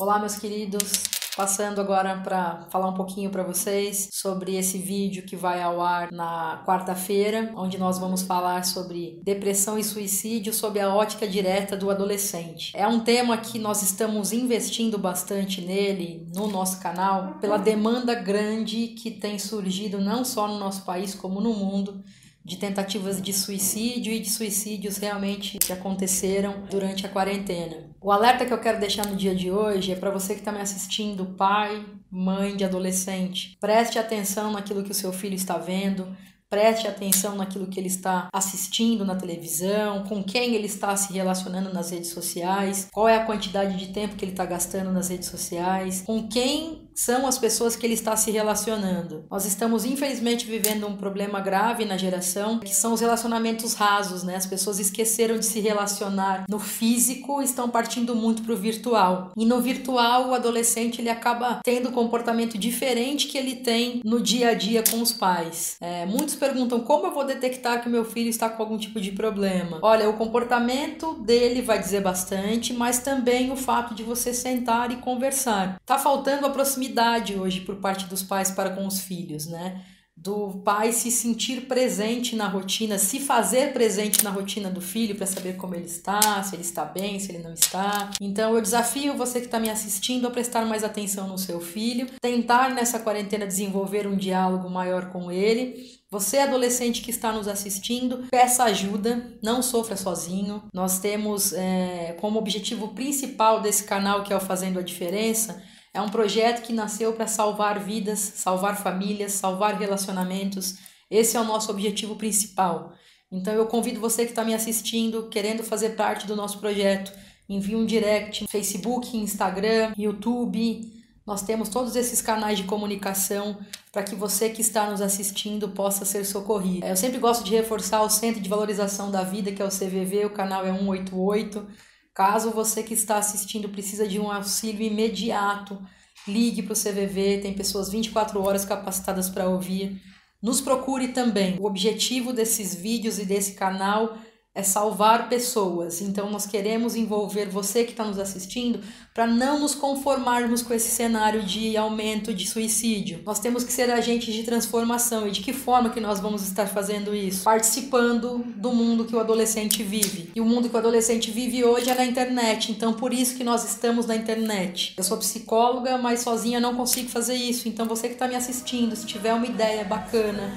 Olá, meus queridos. Passando agora para falar um pouquinho para vocês sobre esse vídeo que vai ao ar na quarta-feira, onde nós vamos falar sobre depressão e suicídio sob a ótica direta do adolescente. É um tema que nós estamos investindo bastante nele no nosso canal pela demanda grande que tem surgido não só no nosso país como no mundo de tentativas de suicídio e de suicídios realmente que aconteceram durante a quarentena. O alerta que eu quero deixar no dia de hoje é para você que está me assistindo, pai, mãe de adolescente. Preste atenção naquilo que o seu filho está vendo, Preste atenção naquilo que ele está assistindo na televisão, com quem ele está se relacionando nas redes sociais, qual é a quantidade de tempo que ele está gastando nas redes sociais, com quem são as pessoas que ele está se relacionando. Nós estamos, infelizmente, vivendo um problema grave na geração, que são os relacionamentos rasos, né? As pessoas esqueceram de se relacionar no físico, estão partindo muito para o virtual. E no virtual, o adolescente ele acaba tendo um comportamento diferente que ele tem no dia a dia com os pais. É, muitos perguntam como eu vou detectar que meu filho está com algum tipo de problema. Olha, o comportamento dele vai dizer bastante, mas também o fato de você sentar e conversar. Tá faltando a proximidade hoje por parte dos pais para com os filhos, né? do pai se sentir presente na rotina, se fazer presente na rotina do filho para saber como ele está, se ele está bem, se ele não está. Então eu desafio você que está me assistindo a prestar mais atenção no seu filho, tentar nessa quarentena desenvolver um diálogo maior com ele você, adolescente que está nos assistindo, peça ajuda, não sofra sozinho. Nós temos é, como objetivo principal desse canal, que é o Fazendo a Diferença, é um projeto que nasceu para salvar vidas, salvar famílias, salvar relacionamentos. Esse é o nosso objetivo principal. Então eu convido você que está me assistindo, querendo fazer parte do nosso projeto, envie um direct no Facebook, Instagram, YouTube. Nós temos todos esses canais de comunicação para que você que está nos assistindo possa ser socorrido. Eu sempre gosto de reforçar o Centro de Valorização da Vida, que é o CVV, o canal é 188. Caso você que está assistindo precisa de um auxílio imediato, ligue para o CVV, tem pessoas 24 horas capacitadas para ouvir. Nos procure também. O objetivo desses vídeos e desse canal é salvar pessoas. Então nós queremos envolver você que está nos assistindo para não nos conformarmos com esse cenário de aumento de suicídio. Nós temos que ser agentes de transformação. E de que forma que nós vamos estar fazendo isso? Participando do mundo que o adolescente vive. E o mundo que o adolescente vive hoje é na internet. Então por isso que nós estamos na internet. Eu sou psicóloga, mas sozinha não consigo fazer isso. Então você que está me assistindo, se tiver uma ideia bacana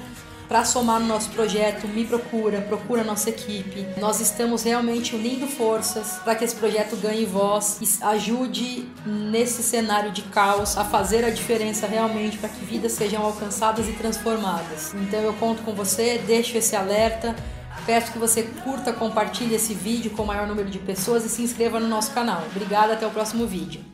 para somar no nosso projeto, me procura, procura nossa equipe. Nós estamos realmente unindo forças para que esse projeto ganhe voz e ajude nesse cenário de caos a fazer a diferença realmente para que vidas sejam alcançadas e transformadas. Então eu conto com você, deixo esse alerta. Peço que você curta, compartilhe esse vídeo com o maior número de pessoas e se inscreva no nosso canal. Obrigada, até o próximo vídeo.